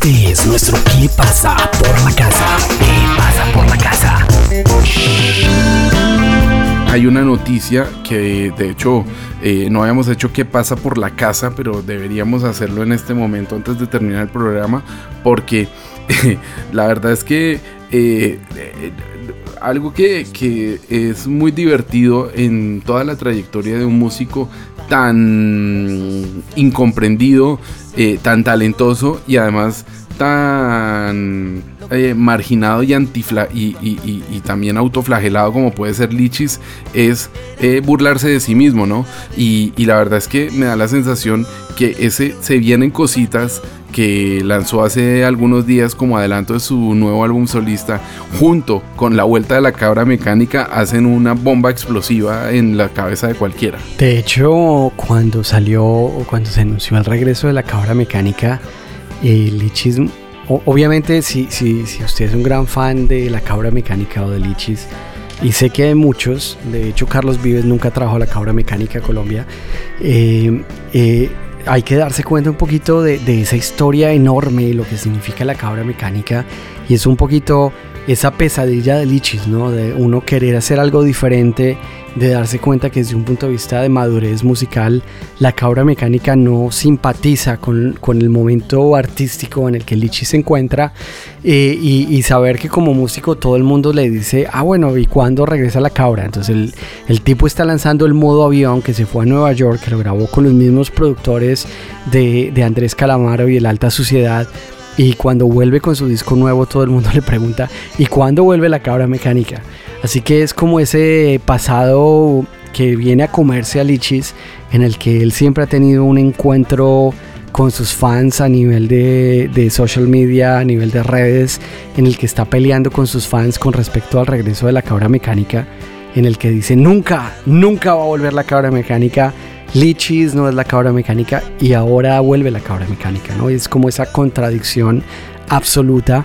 Este es nuestro ¿Qué pasa por la casa? ¿Qué pasa por la casa? Hay una noticia que de hecho eh, no habíamos hecho qué pasa por la casa, pero deberíamos hacerlo en este momento antes de terminar el programa, porque la verdad es que eh, algo que, que, es muy divertido en toda la trayectoria de un músico tan incomprendido, eh, tan talentoso y además tan eh, marginado y, antifla y, también autoflagelado como puede ser Lichis es eh, burlarse de sí mismo, ¿no? Y, la verdad es que me da la sensación que ese se vienen cositas que lanzó hace algunos días como adelanto de su nuevo álbum solista, junto con la vuelta de la cabra mecánica, hacen una bomba explosiva en la cabeza de cualquiera. De hecho, cuando salió o cuando se anunció el regreso de la cabra mecánica, el Lichis, obviamente si, si, si usted es un gran fan de la cabra mecánica o de Lichis, y sé que hay muchos, de hecho Carlos Vives nunca trabajó la cabra mecánica Colombia, eh, eh, hay que darse cuenta un poquito de, esa historia enorme, lo que significa la cabra mecánica, y es un poquito esa pesadilla de Lichis, ¿no? De uno querer hacer algo diferente, de darse cuenta que desde un punto de vista de madurez musical, la cabra mecánica no simpatiza con, con el momento artístico en el que Lichis se encuentra eh, y, saber que como músico todo el mundo le dice, ah bueno, ¿y cuándo regresa la cabra? Entonces el, el tipo está lanzando el modo avión que se fue a Nueva York, que lo grabó con los mismos productores de, de Andrés Calamaro y el Alta Suciedad y cuando vuelve con su disco nuevo, todo el mundo le pregunta, ¿y cuándo vuelve la cabra mecánica? Así que es como ese pasado que viene a comerse a Lichis, en el que él siempre ha tenido un encuentro con sus fans a nivel de, social media, a nivel de redes, en el que está peleando con sus fans con respecto al regreso de la cabra mecánica, en el que dice, nunca, nunca va a volver la cabra mecánica, Lichis no es la cabra mecánica y ahora vuelve la cabra mecánica, ¿no? Es como esa contradicción absoluta.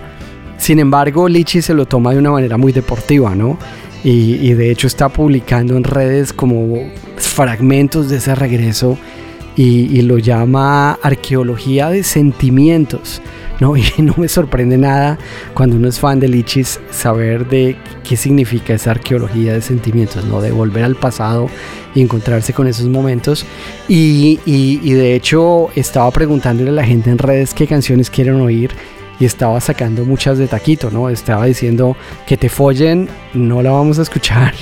Sin embargo, Lichis se lo toma de una manera muy deportiva, ¿no? Y, de hecho está publicando en redes como fragmentos de ese regreso y, y lo llama arqueología de sentimientos. ¿no? Y no me sorprende nada cuando uno es fan de Lichis saber de qué significa esa arqueología de sentimientos, ¿no? De volver al pasado y encontrarse con esos momentos. Y, y, de hecho estaba preguntándole a la gente en redes qué canciones quieren oír y estaba sacando muchas de taquito, ¿no? Estaba diciendo que te follen, no la vamos a escuchar.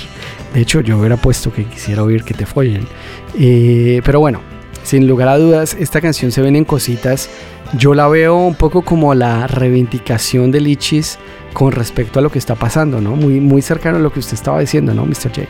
De hecho, yo hubiera puesto que quisiera oír que te follen. Eh, pero bueno, sin lugar a dudas, esta canción se ven en cositas yo la veo un poco como la reivindicación de Lichis con respecto a lo que está pasando, ¿no? Muy, muy cercano a lo que usted estaba diciendo, ¿no, Mr. J?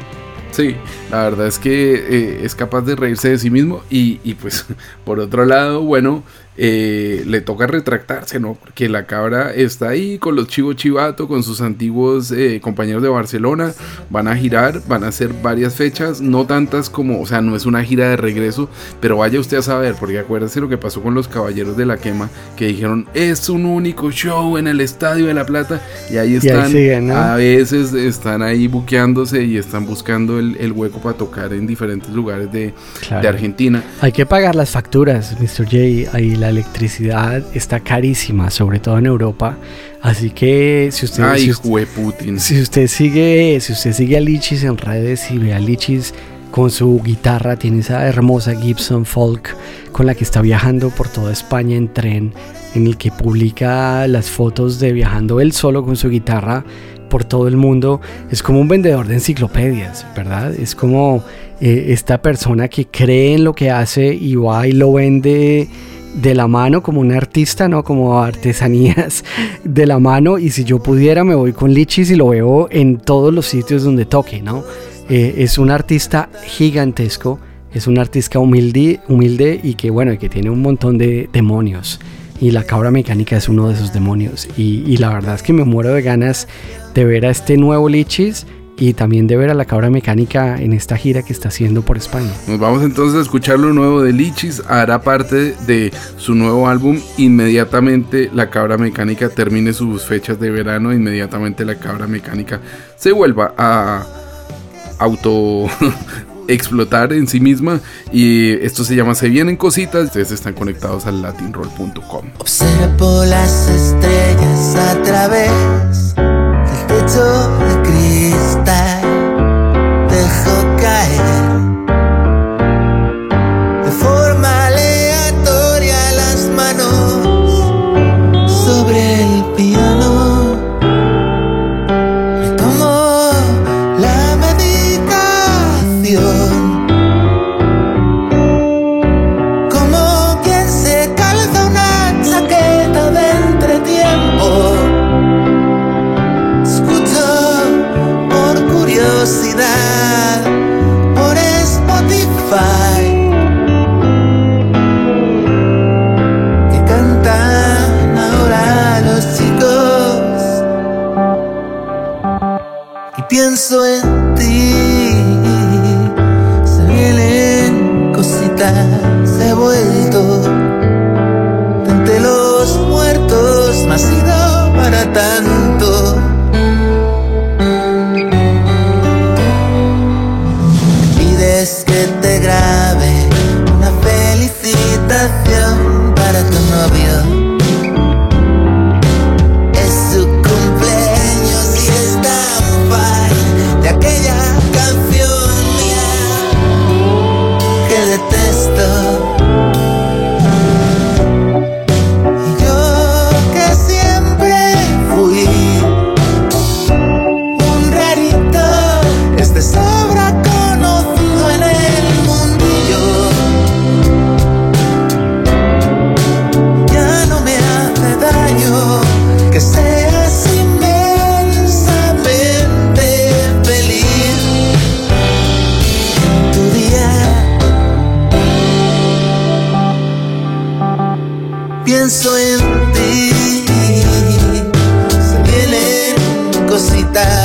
Sí, la verdad es que eh, es capaz de reírse de sí mismo y, y pues por otro lado, bueno, eh, le toca retractarse, ¿no? Porque la cabra está ahí con los Chivo Chivato, con sus antiguos eh, compañeros de Barcelona, van a girar, van a hacer varias fechas, no tantas como, o sea, no es una gira de regreso, pero vaya usted a saber, porque acuérdese lo que pasó con los Caballeros de la Quema, que dijeron, es un único show en el Estadio de La Plata, y ahí están, a veces están ahí buqueándose y están buscando el, hueco para tocar en diferentes lugares de, de Argentina. Hay que pagar las facturas, Mr. J, ahí la electricidad está carísima, sobre todo en Europa. Así que si usted, si, usted sigue, si usted sigue a Lichis en redes y ve a Lichis con su guitarra, tiene esa hermosa Gibson Folk con la que está viajando por toda España en tren, en el que publica las fotos de viajando él solo con su guitarra por todo el mundo. Es como un vendedor de enciclopedias, ¿verdad? Es como eh, esta persona que cree en lo que hace y va y lo vende de la mano como un artista, ¿no? Como artesanías de la mano y si yo pudiera me voy con Lichis y lo veo en todos los sitios donde toque, ¿no? Eh, es un artista gigantesco, es un artista humilde, humilde y que bueno, que tiene un montón de demonios y la cabra mecánica es uno de esos demonios y, y la verdad es que me muero de ganas de ver a este nuevo Lichis y también de ver a la cabra mecánica en esta gira que está haciendo por España. Nos vamos entonces a escuchar lo nuevo de Lichis, hará parte de su nuevo álbum inmediatamente la cabra mecánica termine sus fechas de verano, inmediatamente la cabra mecánica se vuelva a auto explotar en sí misma y esto se llama Se vienen cositas, ustedes están conectados al latinroll.com. Observo las estrellas te grabe una felicitación para tu novio. Se vienen cositas.